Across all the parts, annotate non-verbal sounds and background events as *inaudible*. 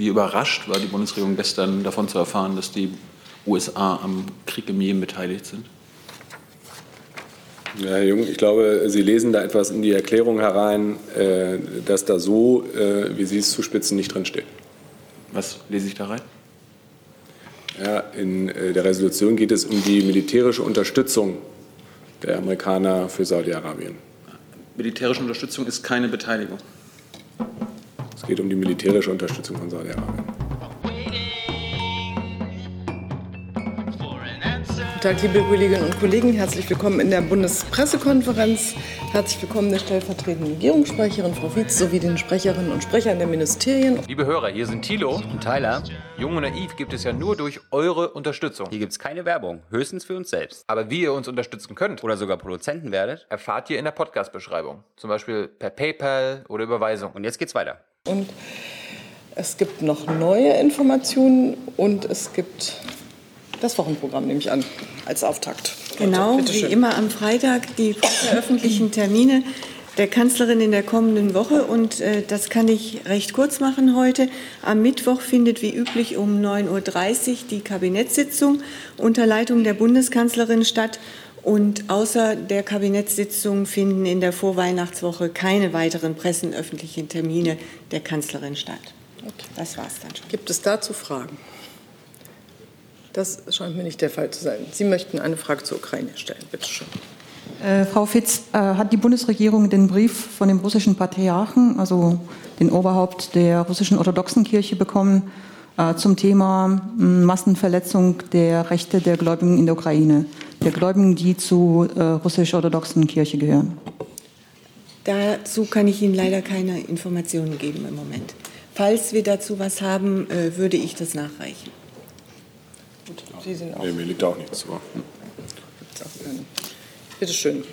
Wie überrascht war die Bundesregierung gestern davon zu erfahren, dass die USA am Krieg im Jemen beteiligt sind? Ja, Herr Jung, ich glaube, Sie lesen da etwas in die Erklärung herein, äh, dass da so, äh, wie Sie es zuspitzen, nicht drinsteht. Was lese ich da rein? Ja, in äh, der Resolution geht es um die militärische Unterstützung der Amerikaner für Saudi-Arabien. Militärische Unterstützung ist keine Beteiligung. Es geht um die militärische Unterstützung von Saudi-Arabien. Guten Tag, liebe Kolleginnen und Kollegen. Herzlich willkommen in der Bundespressekonferenz. Herzlich willkommen der stellvertretenden Regierungssprecherin Frau Wietz sowie den Sprecherinnen und Sprechern der Ministerien. Liebe Hörer, hier sind Thilo und Tyler. Jung und Naiv gibt es ja nur durch eure Unterstützung. Hier gibt es keine Werbung, höchstens für uns selbst. Aber wie ihr uns unterstützen könnt oder sogar Produzenten werdet, erfahrt ihr in der Podcast-Beschreibung. Zum Beispiel per PayPal oder Überweisung. Und jetzt geht's weiter. Und es gibt noch neue Informationen und es gibt das Wochenprogramm, nehme ich an, als Auftakt. Genau, wie immer am Freitag die öffentlichen *clears throat* Termine der Kanzlerin in der kommenden Woche. Und äh, das kann ich recht kurz machen heute. Am Mittwoch findet wie üblich um 9.30 Uhr die Kabinettssitzung unter Leitung der Bundeskanzlerin statt. Und außer der Kabinettssitzung finden in der Vorweihnachtswoche keine weiteren pressenöffentlichen Termine der Kanzlerin statt. Okay. Das war es dann schon. Gibt es dazu Fragen? Das scheint mir nicht der Fall zu sein. Sie möchten eine Frage zur Ukraine stellen. Bitte schön. Äh, Frau Fitz, äh, hat die Bundesregierung den Brief von dem russischen Patriarchen, also den Oberhaupt der russischen orthodoxen Kirche, bekommen äh, zum Thema Massenverletzung der Rechte der Gläubigen in der Ukraine, der Gläubigen, die zur äh, russisch-orthodoxen Kirche gehören? Dazu kann ich Ihnen leider keine Informationen geben im Moment. Falls wir dazu was haben, äh, würde ich das nachreichen. Gut, Sie sind auch. Nee, mir liegt auch nichts vor. Bitte schön.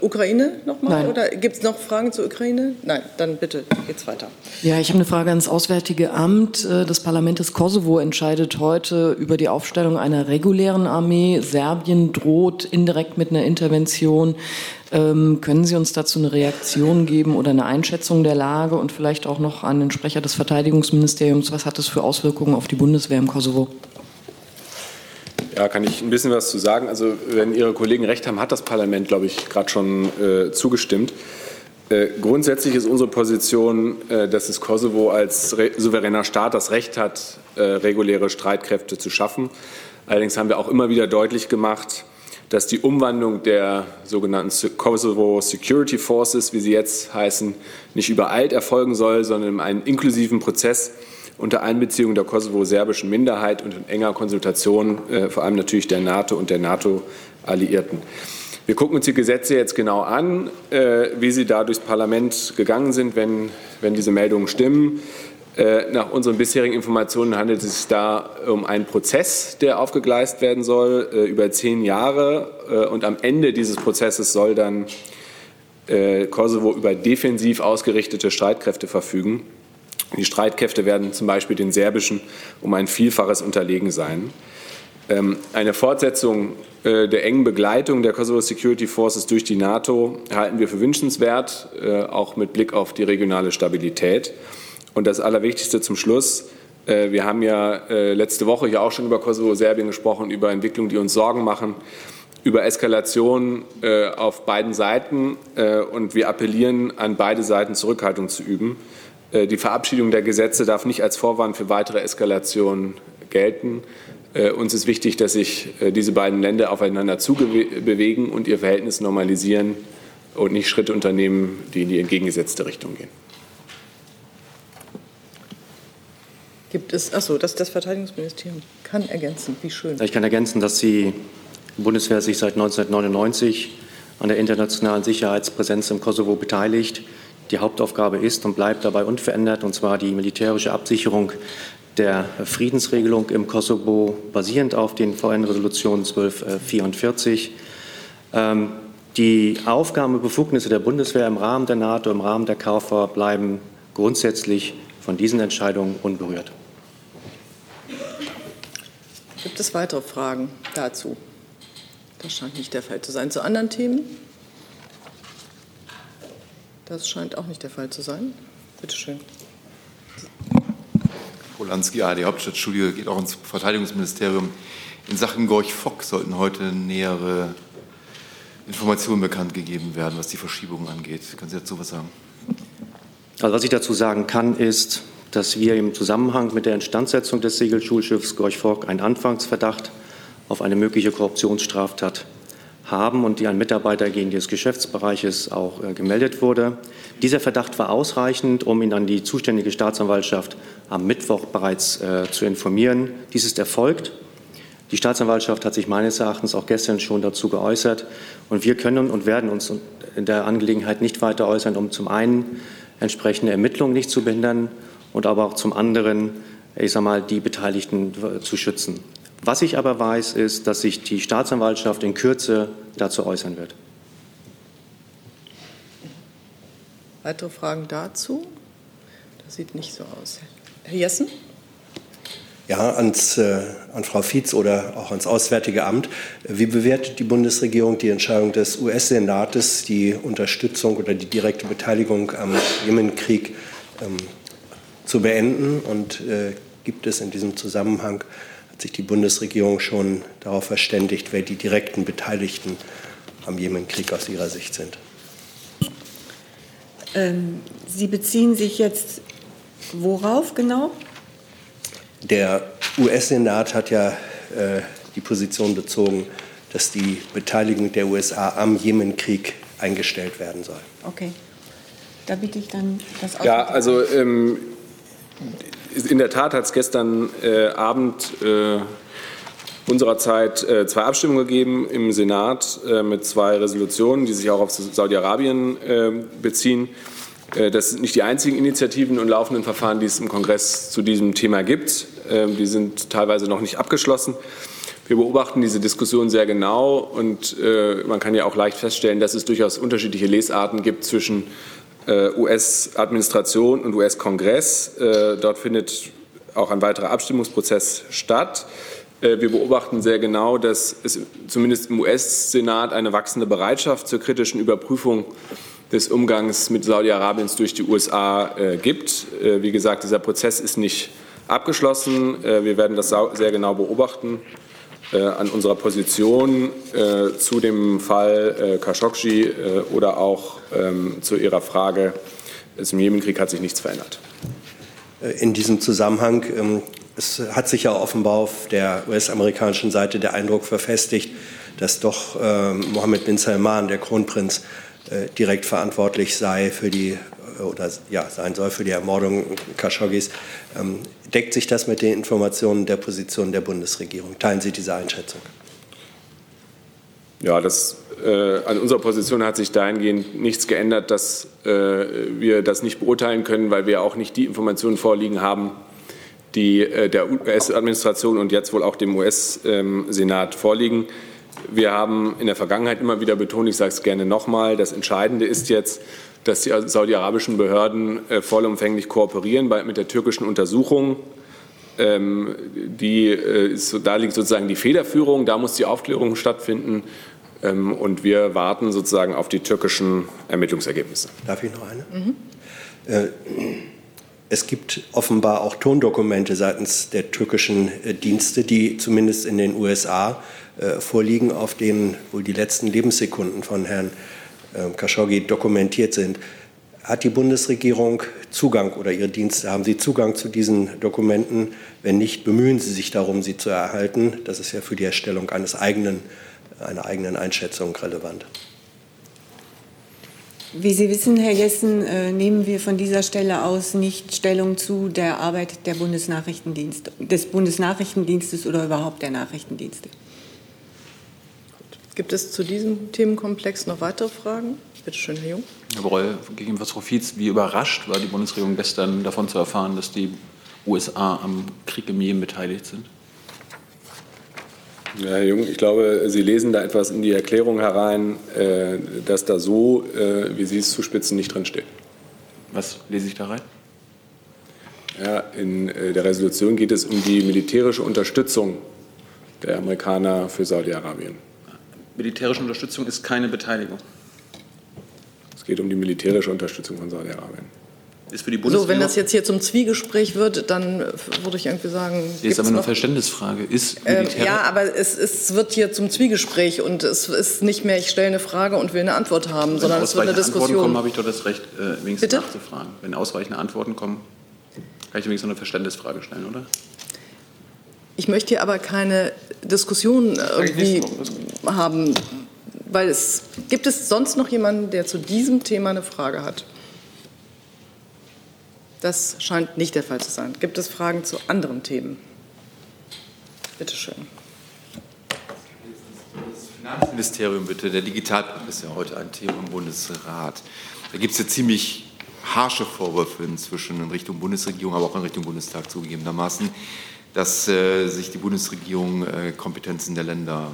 Ukraine nochmal? Oder gibt es noch Fragen zur Ukraine? Nein, dann bitte geht's weiter. Ja, ich habe eine Frage ans Auswärtige Amt. Äh, das Parlament des Kosovo entscheidet heute über die Aufstellung einer regulären Armee. Serbien droht indirekt mit einer Intervention. Ähm, können Sie uns dazu eine Reaktion geben oder eine Einschätzung der Lage und vielleicht auch noch an den Sprecher des Verteidigungsministeriums? Was hat das für Auswirkungen auf die Bundeswehr im Kosovo? Ja, kann ich ein bisschen was zu sagen. Also, wenn Ihre Kollegen recht haben, hat das Parlament, glaube ich, gerade schon äh, zugestimmt. Äh, grundsätzlich ist unsere Position, äh, dass das Kosovo als souveräner Staat das Recht hat, äh, reguläre Streitkräfte zu schaffen. Allerdings haben wir auch immer wieder deutlich gemacht, dass die Umwandlung der sogenannten Kosovo Security Forces, wie sie jetzt heißen, nicht übereilt erfolgen soll, sondern in einem inklusiven Prozess unter Einbeziehung der kosovo-serbischen Minderheit und in enger Konsultation äh, vor allem natürlich der NATO und der NATO-Alliierten. Wir gucken uns die Gesetze jetzt genau an, äh, wie sie da durchs Parlament gegangen sind, wenn, wenn diese Meldungen stimmen. Äh, nach unseren bisherigen Informationen handelt es sich da um einen Prozess, der aufgegleist werden soll, äh, über zehn Jahre. Äh, und am Ende dieses Prozesses soll dann Kosovo über defensiv ausgerichtete Streitkräfte verfügen. Die Streitkräfte werden zum Beispiel den serbischen um ein Vielfaches unterlegen sein. Ähm, eine Fortsetzung äh, der engen Begleitung der Kosovo Security Forces durch die NATO halten wir für wünschenswert, äh, auch mit Blick auf die regionale Stabilität. Und das Allerwichtigste zum Schluss. Äh, wir haben ja letzte Woche hier auch schon über Kosovo-Serbien gesprochen, über Entwicklungen, die uns Sorgen machen, über Eskalation auf beiden Seiten. Und wir appellieren an beide Seiten, Zurückhaltung zu üben. Äh, die Verabschiedung der Gesetze darf nicht als Vorwand für weitere Eskalationen gelten. Äh, uns ist wichtig, dass sich äh, diese beiden Länder aufeinander zubewegen und ihr Verhältnis normalisieren und nicht Schritte unternehmen, die in die entgegengesetzte Richtung gehen. Gibt es, achso, das, das Verteidigungsministerium kann ergänzen. Wie schön. Ich kann ergänzen, dass die Bundeswehr sich seit 1999 an der internationalen Sicherheitspräsenz im Kosovo beteiligt die Hauptaufgabe ist und bleibt dabei unverändert, und zwar die militärische Absicherung der Friedensregelung im Kosovo, basierend auf den VN-Resolutionen 1244. Ähm, die Aufgaben und Befugnisse der Bundeswehr im Rahmen der NATO, im Rahmen der KFOR bleiben grundsätzlich von diesen Entscheidungen unberührt. Gibt es weitere Fragen dazu? Das scheint nicht der Fall zu sein. Zu anderen Themen? Das scheint auch nicht der Fall zu sein. Bitte schön. Polanski, ARD Hauptstadtstudio, geht auch ins Verteidigungsministerium. In Sachen Gorch Fock sollten heute nähere Informationen bekannt gegeben werden, was die Verschiebung angeht. Können Sie dazu was sagen? Also was ich dazu sagen kann, ist, dass wir im Zusammenhang mit der Instandsetzung des Segelschulschiffs Gorch Fock einen Anfangsverdacht auf eine mögliche Korruptionsstraftat haben und die ein Mitarbeiter gegen des Geschäftsbereiches auch äh, gemeldet wurde. Dieser Verdacht war ausreichend, um ihn an die zuständige Staatsanwaltschaft am Mittwoch bereits äh, zu informieren. Dies ist erfolgt. Die Staatsanwaltschaft hat sich meines Erachtens auch gestern schon dazu geäußert. Und wir können und werden uns in der Angelegenheit nicht weiter äußern, um zum einen entsprechende Ermittlungen nicht zu behindern und aber auch zum anderen, ich sage mal, die Beteiligten zu schützen. Was ich aber weiß, ist, dass sich die Staatsanwaltschaft in Kürze dazu äußern wird. Weitere Fragen dazu? Das sieht nicht so aus. Herr Jessen? Ja, ans, äh, an Frau Fietz oder auch ans Auswärtige Amt. Wie bewertet die Bundesregierung die Entscheidung des US-Senates, die Unterstützung oder die direkte Beteiligung am Jemenkrieg ähm, zu beenden? Und äh, gibt es in diesem Zusammenhang hat sich die Bundesregierung schon darauf verständigt, wer die direkten Beteiligten am Jemenkrieg aus ihrer Sicht sind. Ähm, Sie beziehen sich jetzt worauf genau? Der US-Senat hat ja äh, die Position bezogen, dass die Beteiligung der USA am Jemenkrieg eingestellt werden soll. Okay. Da bitte ich dann das Ja, also ähm, in der Tat hat es gestern äh, Abend äh, unserer Zeit äh, zwei Abstimmungen gegeben im Senat äh, mit zwei Resolutionen, die sich auch auf Saudi-Arabien äh, beziehen. Äh, das sind nicht die einzigen Initiativen und laufenden Verfahren, die es im Kongress zu diesem Thema gibt. Die sind teilweise noch nicht abgeschlossen. Wir beobachten diese Diskussion sehr genau und man kann ja auch leicht feststellen, dass es durchaus unterschiedliche Lesarten gibt zwischen US-Administration und US-Kongress. Äh, dort findet auch ein weiterer Abstimmungsprozess statt. Äh, wir beobachten sehr genau, dass es zumindest im US-Senat eine wachsende Bereitschaft zur kritischen Überprüfung des Umgangs mit Saudi-Arabiens durch die USA gibt. Wie gesagt, dieser Prozess ist nicht abgeschlossen. Wir werden das sehr genau beobachten. An unserer Position zu dem Fall Khashoggi oder auch ähm, zu Ihrer Frage, im Jemenkrieg hat sich nichts verändert. Äh, in diesem Zusammenhang, ähm, es hat sich ja offenbar auf der US-amerikanischen Seite der Eindruck verfestigt, dass doch Mohammed bin Salman, der Kronprinz, äh, direkt verantwortlich sei für die äh, oder ja, sein soll für die Ermordung Khashoggis. Ähm, deckt sich das mit den Informationen der Position der Bundesregierung? Teilen Sie diese Einschätzung? Ja, das äh, an unserer Position hat sich dahingehend nichts geändert, dass äh, wir das nicht beurteilen können, weil wir auch nicht die Informationen vorliegen haben, die äh, der US-Administration und jetzt wohl auch dem US-Senat vorliegen. Wir haben in der Vergangenheit immer wieder betont, ich sage es gerne nochmal, das Entscheidende ist jetzt, dass die saudi-arabischen Behörden vollumfänglich kooperieren mit der türkischen Untersuchung. Ähm, die, da liegt sozusagen die Federführung, da muss die Aufklärung stattfinden. Ähm, und wir warten sozusagen auf die türkischen Ermittlungsergebnisse. Darf ich noch eine? Mhm. Äh, es gibt offenbar auch Tondokumente seitens der türkischen äh, Dienste, die zumindest in den USA äh, vorliegen, auf denen wohl die letzten Lebenssekunden von Herrn Khashoggi dokumentiert sind. Hat die Bundesregierung Zugang oder Ihre Dienste, haben Sie Zugang zu diesen Dokumenten? Wenn nicht, bemühen Sie sich darum, sie zu erhalten. Das ist ja für die Erstellung eines eigenen einer eigenen Einschätzung relevant. Wie Sie wissen, Herr Jessen, äh, nehmen wir von dieser Stelle aus nicht Stellung zu der Arbeit der Bundesnachrichtendienst, des Bundesnachrichtendienstes oder überhaupt der Nachrichtendienste. Gibt es zu diesem Themenkomplex noch weitere Fragen? Bitte schön, Herr Jung. Herr Breul, gegenüber Frau Fietz, wie überrascht war die Bundesregierung gestern davon zu erfahren, dass die USA am Krieg im Jemen beteiligt sind? Ja, Herr Jung, ich glaube, Sie lesen da etwas in die Erklärung herein, äh, dass da so, äh, wie Sie es zuspitzen, nicht drinsteht. Was lese ich da rein? Ja, in äh, der Resolution geht es um die militärische Unterstützung der Amerikaner für Saudi-Arabien. Militärische Unterstützung ist keine Beteiligung. Es geht um die militärische Unterstützung von Saudi-Arabien. Ist für die So, Bundesregierung. wenn das jetzt hier zum Zwiegespräch wird, dann äh, würde ich irgendwie sagen. Hier ist aber eine Verständnisfrage. Ist Militär ja, aber es, es wird hier zum Zwiegespräch und es ist nicht mehr, ich stelle eine Frage und will eine Antwort haben, Wenn sondern es wird eine ausreichende Antworten Diskussion. kommen, habe ich doch das Recht, äh, wenigstens Bitte? nachzufragen. Wenn ausreichende Antworten kommen, kann ich wenigstens noch eine Verständnisfrage stellen, oder? Ich möchte hier aber keine Diskussion irgendwie haben, weil es gibt es sonst noch jemanden, der zu diesem Thema eine Frage hat? Das scheint nicht der Fall zu sein. Gibt es Fragen zu anderen Themen? Bitte schön. Finanzministerium bitte, der Digitalpakt ist ja heute ein Thema im Bundesrat. Da gibt es ja ziemlich harsche Vorwürfe inzwischen in Richtung Bundesregierung, aber auch in Richtung Bundestag zugegebenermaßen, dass äh, sich die Bundesregierung äh, Kompetenzen der Länder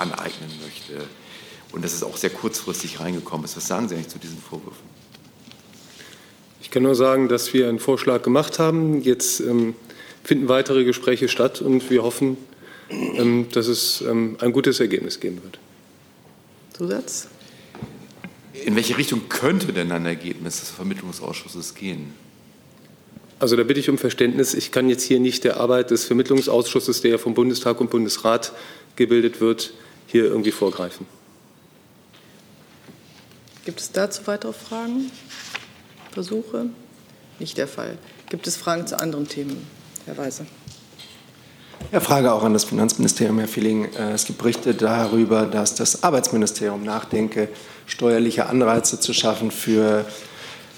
aneignen möchte. Und dass es auch sehr kurzfristig reingekommen ist. Was sagen Sie eigentlich zu diesen Vorwürfen? Ich kann nur sagen, dass wir einen Vorschlag gemacht haben. Jetzt ähm, finden weitere Gespräche statt und wir hoffen, ähm, dass es ähm, ein gutes Ergebnis geben wird. Zusatz? In welche Richtung könnte denn ein Ergebnis des Vermittlungsausschusses gehen? Also da bitte ich um Verständnis. Ich kann jetzt hier nicht der Arbeit des Vermittlungsausschusses, der vom Bundestag und Bundesrat gebildet wird, hier irgendwie vorgreifen. Gibt es dazu weitere Fragen? Versuche? Nicht der Fall. Gibt es Fragen zu anderen Themen? Herr Weise. Ja, Frage auch an das Finanzministerium, Herr Filling. Äh, Es gibt Berichte darüber, dass das Arbeitsministerium nachdenke, steuerliche Anreize zu schaffen für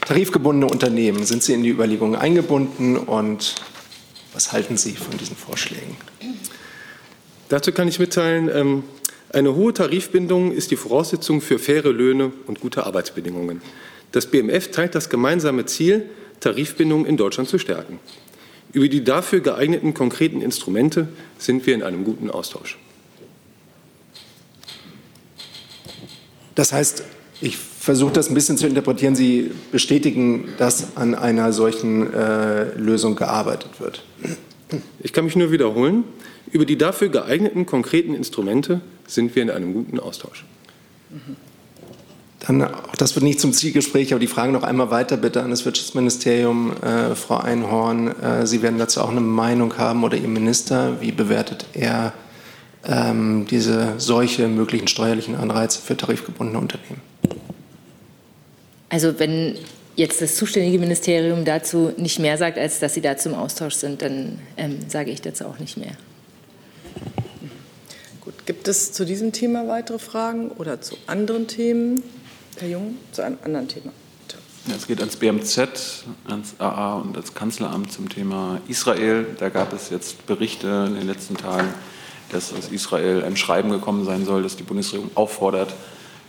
tarifgebundene Unternehmen. Sind Sie in die Überlegungen eingebunden und was halten Sie von diesen Vorschlägen? Dazu kann ich mitteilen, ähm, eine hohe Tarifbindung ist die Voraussetzung für faire Löhne und gute Arbeitsbedingungen. Das BMF teilt das gemeinsame Ziel, Tarifbindung in Deutschland zu stärken. Über die dafür geeigneten konkreten Instrumente sind wir in einem guten Austausch. Das heißt, ich versuche das ein bisschen zu interpretieren. Sie bestätigen, dass an einer solchen äh, Lösung gearbeitet wird. Ich kann mich nur wiederholen. Über die dafür geeigneten konkreten Instrumente sind wir in einem guten Austausch. Dann, auch das wird nicht zum Zielgespräch, aber die Frage noch einmal weiter bitte an das Wirtschaftsministerium. Äh, Frau Einhorn, äh, Sie werden dazu auch eine Meinung haben oder Ihr Minister. Wie bewertet er ähm, diese solche möglichen steuerlichen Anreize für tarifgebundene Unternehmen? Also wenn jetzt das zuständige Ministerium dazu nicht mehr sagt, als dass sie dazu im Austausch sind, dann ähm, sage ich dazu auch nicht mehr. Gut, gibt es zu diesem Thema weitere Fragen oder zu anderen Themen? Herr Jung, zu einem anderen Thema. Ja, es geht ans BMZ, ans AA und ans Kanzleramt zum Thema Israel. Da gab es jetzt Berichte in den letzten Tagen, dass aus Israel ein Schreiben gekommen sein soll, das die Bundesregierung auffordert,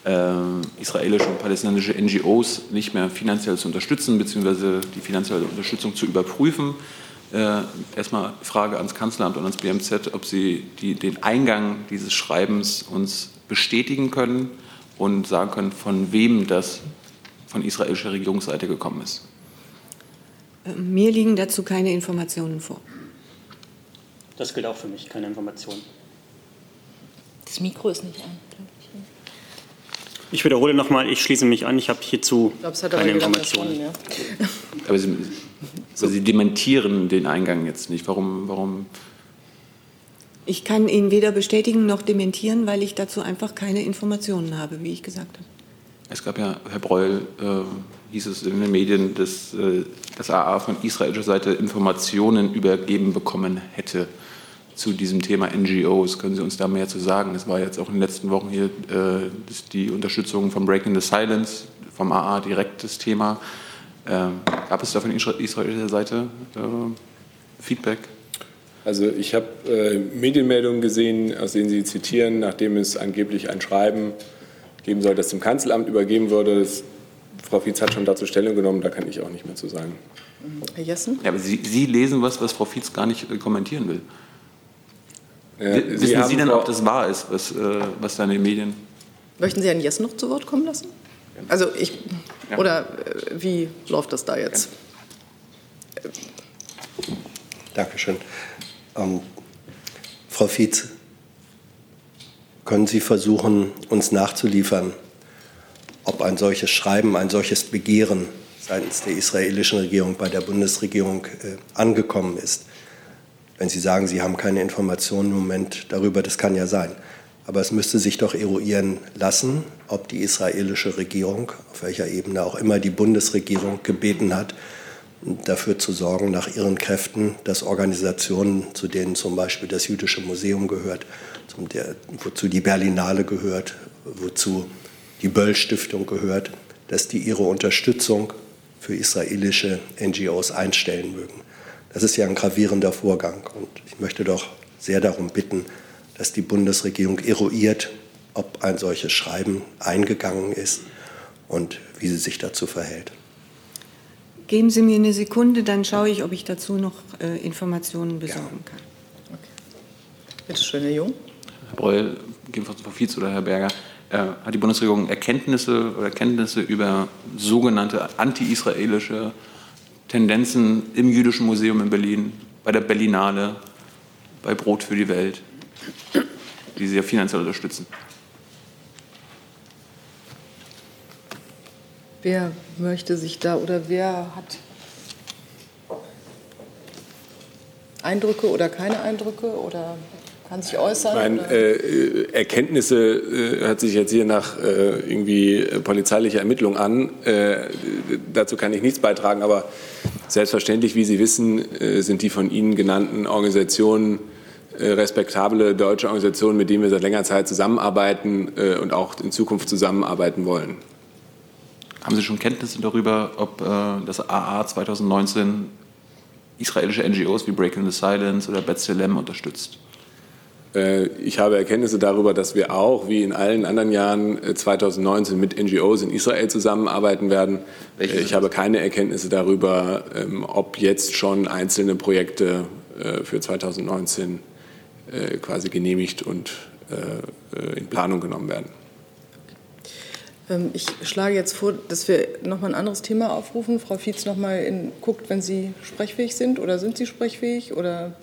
israelische und palästinensische NGOs nicht mehr finanziell zu unterstützen, beziehungsweise die finanzielle Unterstützung zu überprüfen. Äh, erstmal Frage ans Kanzleramt und ans BMZ, ob Sie die, den Eingang dieses Schreibens uns bestätigen können und sagen können, von wem das von israelischer Regierungsseite gekommen ist. Mir liegen dazu keine Informationen vor. Das gilt auch für mich, keine Information. Das Mikro ist nicht an. Ich wiederhole nochmal, ich schließe mich an, ich habe hierzu Ich glaube, es hat aber keine Informationen. ja. Aber Sie, also Sie dementieren den Eingang jetzt nicht. Warum, warum Ich kann ihn weder bestätigen noch dementieren, weil ich dazu einfach keine Informationen habe, wie ich gesagt habe. Es gab ja, Herr Breul, äh, hieß es in den Medien, dass äh, das AA von israelischer Seite Informationen übergeben bekommen hätte zu diesem Thema NGOs. Können Sie uns da mehr zu sagen? Es war jetzt auch in den letzten Wochen hier äh, die Unterstützung von Breaking the Silence, vom AA direkt das Thema. Ähm, gab es da von isra- israelischer Seite äh, Feedback? Also ich habe äh, Medienmeldungen gesehen, aus denen Sie zitieren, nachdem es angeblich ein Schreiben geben soll, das dem Kanzleramt übergeben wurde. Das, Frau Fietz hat schon dazu Stellung genommen, da kann ich auch nicht mehr zu sagen. Herr Jessen? Ja, aber Sie, Sie lesen was, was Frau Fietz gar nicht äh, kommentieren will. Äh, W- Sie Wissen Sie denn, ob das wahr ist, was, äh, was da in den Medien Möchten Sie Herrn Jessen noch zu Wort kommen lassen? Also ich, Ja. oder äh, wie läuft das da jetzt? Dankeschön. Ähm, Frau Fietz, können Sie versuchen, uns nachzuliefern, ob ein solches Schreiben, ein solches Begehren seitens der israelischen Regierung bei der Bundesregierung äh, angekommen ist. Wenn Sie sagen, Sie haben keine Informationen im Moment darüber, das kann ja sein. Aber es müsste sich doch eruieren lassen, ob die israelische Regierung, auf welcher Ebene auch immer die Bundesregierung gebeten hat, dafür zu sorgen, nach ihren Kräften, dass Organisationen, zu denen zum Beispiel das Jüdische Museum gehört, der, wozu die Berlinale gehört, wozu die Böll-Stiftung gehört, dass die ihre Unterstützung für israelische NGOs einstellen mögen. Das ist ja ein gravierender Vorgang und ich möchte doch sehr darum bitten, dass die Bundesregierung eruiert, ob ein solches Schreiben eingegangen ist und wie sie sich dazu verhält. Geben Sie mir eine Sekunde, dann schaue ich, ob ich dazu noch äh, Informationen besorgen kann. Okay. Bitte schön, Herr Jung. Herr Breul, gegebenenfalls Frau Fietz oder Herr Berger, äh, hat die Bundesregierung Erkenntnisse oder Kenntnisse über sogenannte anti-israelische Tendenzen im Jüdischen Museum in Berlin, bei der Berlinale, bei Brot für die Welt, die Sie ja finanziell unterstützen? Wer möchte sich da oder wer hat Eindrücke oder keine Eindrücke oder kann sich äußern? Nein, äh, Erkenntnisse äh, hört sich jetzt hier nach äh, irgendwie polizeilicher Ermittlung an. Äh, dazu kann ich nichts beitragen, aber selbstverständlich, wie Sie wissen, äh, sind die von Ihnen genannten Organisationen äh, respektable deutsche Organisationen, mit denen wir seit längerer Zeit zusammenarbeiten und auch in Zukunft zusammenarbeiten wollen. Haben Sie schon Kenntnisse darüber, ob äh, das AA 2019 israelische NGOs wie Breaking the Silence oder B'Tselem unterstützt? Äh, ich habe Erkenntnisse darüber, dass wir auch, wie in allen anderen Jahren 2019, äh, mit NGOs in Israel zusammenarbeiten werden. Welche ich habe keine Erkenntnisse darüber, ähm, ob jetzt schon einzelne Projekte für 2019 quasi genehmigt und in Planung genommen werden. Ähm, ich schlage jetzt vor, dass wir noch mal ein anderes Thema aufrufen. Frau Fietz noch mal in, guckt, wenn Sie sprechfähig sind oder sind Sie sprechfähig oder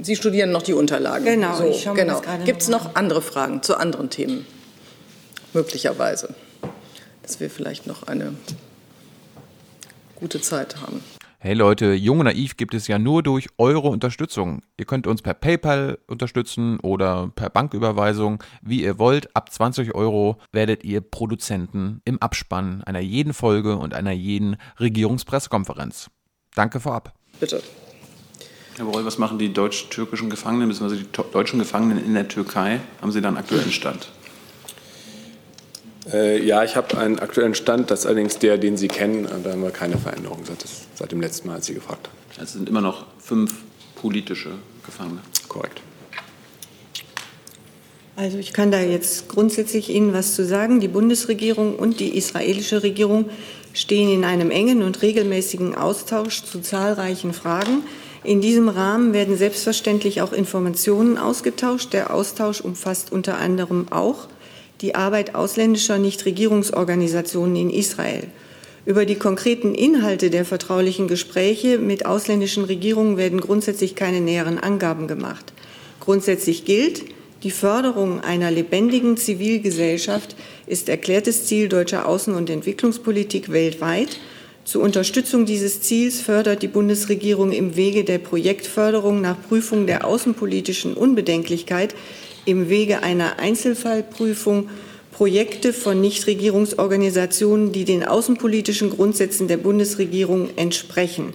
Sie studieren noch die Unterlagen. Genau, so, ich schaue genau. mir das gerade Gibt es noch andere Fragen zu anderen Themen? Möglicherweise. Dass wir vielleicht noch eine gute Zeit haben. Hey Leute, Jung und Naiv gibt es ja nur durch eure Unterstützung. Ihr könnt uns per PayPal unterstützen oder per Banküberweisung, wie ihr wollt. Ab 20 Euro werdet ihr Produzenten im Abspann einer jeden Folge und einer jeden Regierungspressekonferenz. Danke vorab. Bitte. Herr Borrell, was machen die deutsch-türkischen Gefangenen bzw. die deutschen Gefangenen in der Türkei? Haben Sie da einen aktuellen Stand? Äh, ja, ich habe einen aktuellen Stand, das ist allerdings der, den Sie kennen. Da haben wir keine Veränderung seit, seit dem letzten Mal, als Sie gefragt haben. Also es sind immer noch fünf politische Gefangene. Korrekt. Also ich kann da jetzt grundsätzlich Ihnen was zu sagen. Die Bundesregierung und die israelische Regierung stehen in einem engen und regelmäßigen Austausch zu zahlreichen Fragen. In diesem Rahmen werden selbstverständlich auch Informationen ausgetauscht. Der Austausch umfasst unter anderem auch die Arbeit ausländischer Nichtregierungsorganisationen in Israel. Über die konkreten Inhalte der vertraulichen Gespräche mit ausländischen Regierungen werden grundsätzlich keine näheren Angaben gemacht. Grundsätzlich gilt, die Förderung einer lebendigen Zivilgesellschaft ist erklärtes Ziel deutscher Außen- und Entwicklungspolitik weltweit. Zur Unterstützung dieses Ziels fördert die Bundesregierung im Wege der Projektförderung nach Prüfung der außenpolitischen Unbedenklichkeit im Wege einer Einzelfallprüfung Projekte von Nichtregierungsorganisationen, die den außenpolitischen Grundsätzen der Bundesregierung entsprechen,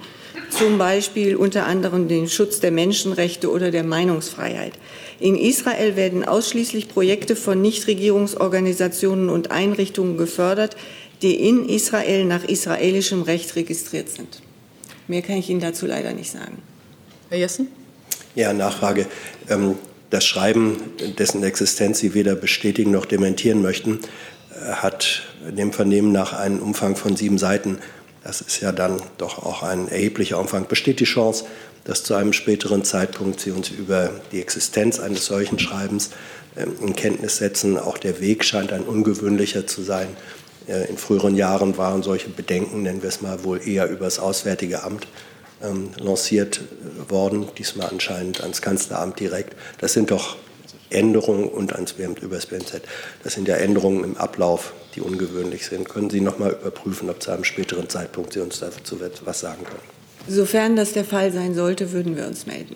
zum Beispiel unter anderem den Schutz der Menschenrechte oder der Meinungsfreiheit. In Israel werden ausschließlich Projekte von Nichtregierungsorganisationen und Einrichtungen gefördert, die in Israel nach israelischem Recht registriert sind. Mehr kann ich Ihnen dazu leider nicht sagen. Herr Jessen? Ja, Nachfrage. Ähm, das Schreiben, dessen Existenz Sie weder bestätigen noch dementieren möchten, äh, hat dem Vernehmen nach einen Umfang von sieben Seiten. Das ist ja dann doch auch ein erheblicher Umfang. Besteht die Chance, dass zu einem späteren Zeitpunkt Sie uns über die Existenz eines solchen Schreibens ähm, in Kenntnis setzen? Auch der Weg scheint ein ungewöhnlicher zu sein. Äh, in früheren Jahren waren solche Bedenken, nennen wir es mal, wohl eher über das Auswärtige Amt ähm, lanciert worden, diesmal anscheinend ans Kanzleramt direkt. Das sind doch Änderungen und ans BMZ, über das BMZ. Das sind ja Änderungen im Ablauf die ungewöhnlich sind. Können Sie noch mal überprüfen, ob zu einem späteren Zeitpunkt Sie uns dazu was sagen können? Sofern das der Fall sein sollte, würden wir uns melden.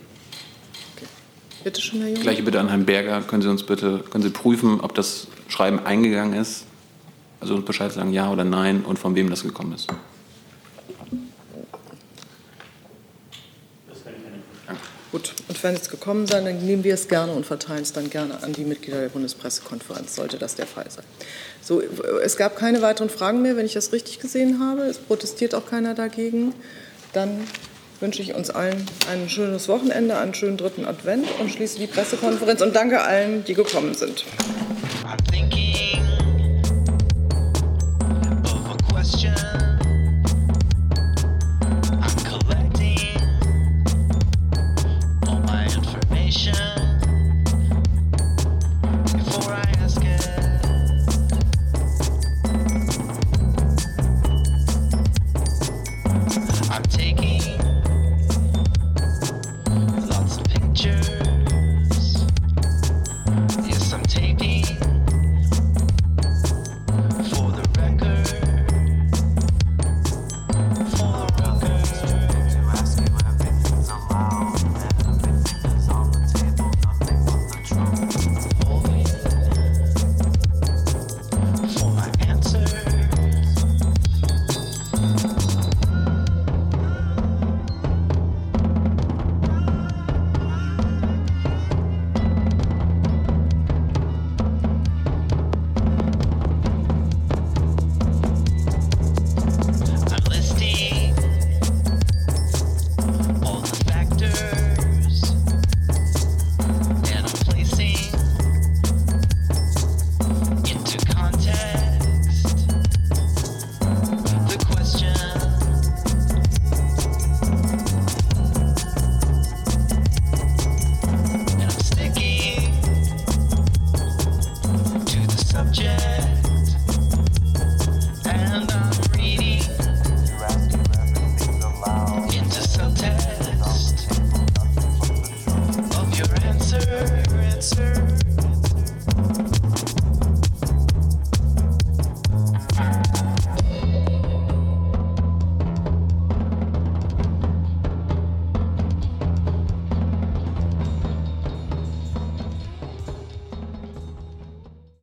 Bitte schön, Herr Jung. Gleiche Bitte an Herrn Berger. Können Sie uns bitte, können Sie prüfen, ob das Schreiben eingegangen ist? Also uns Bescheid sagen, ja oder nein und von wem das gekommen ist. Gut, und wenn es gekommen sein, dann nehmen wir es gerne und verteilen es dann gerne an die Mitglieder der Bundespressekonferenz, sollte das der Fall sein. So, es gab keine weiteren Fragen mehr, wenn ich das richtig gesehen habe. Es protestiert auch keiner dagegen. Dann wünsche ich uns allen ein schönes Wochenende, einen schönen dritten Advent und schließe die Pressekonferenz und danke allen, die gekommen sind.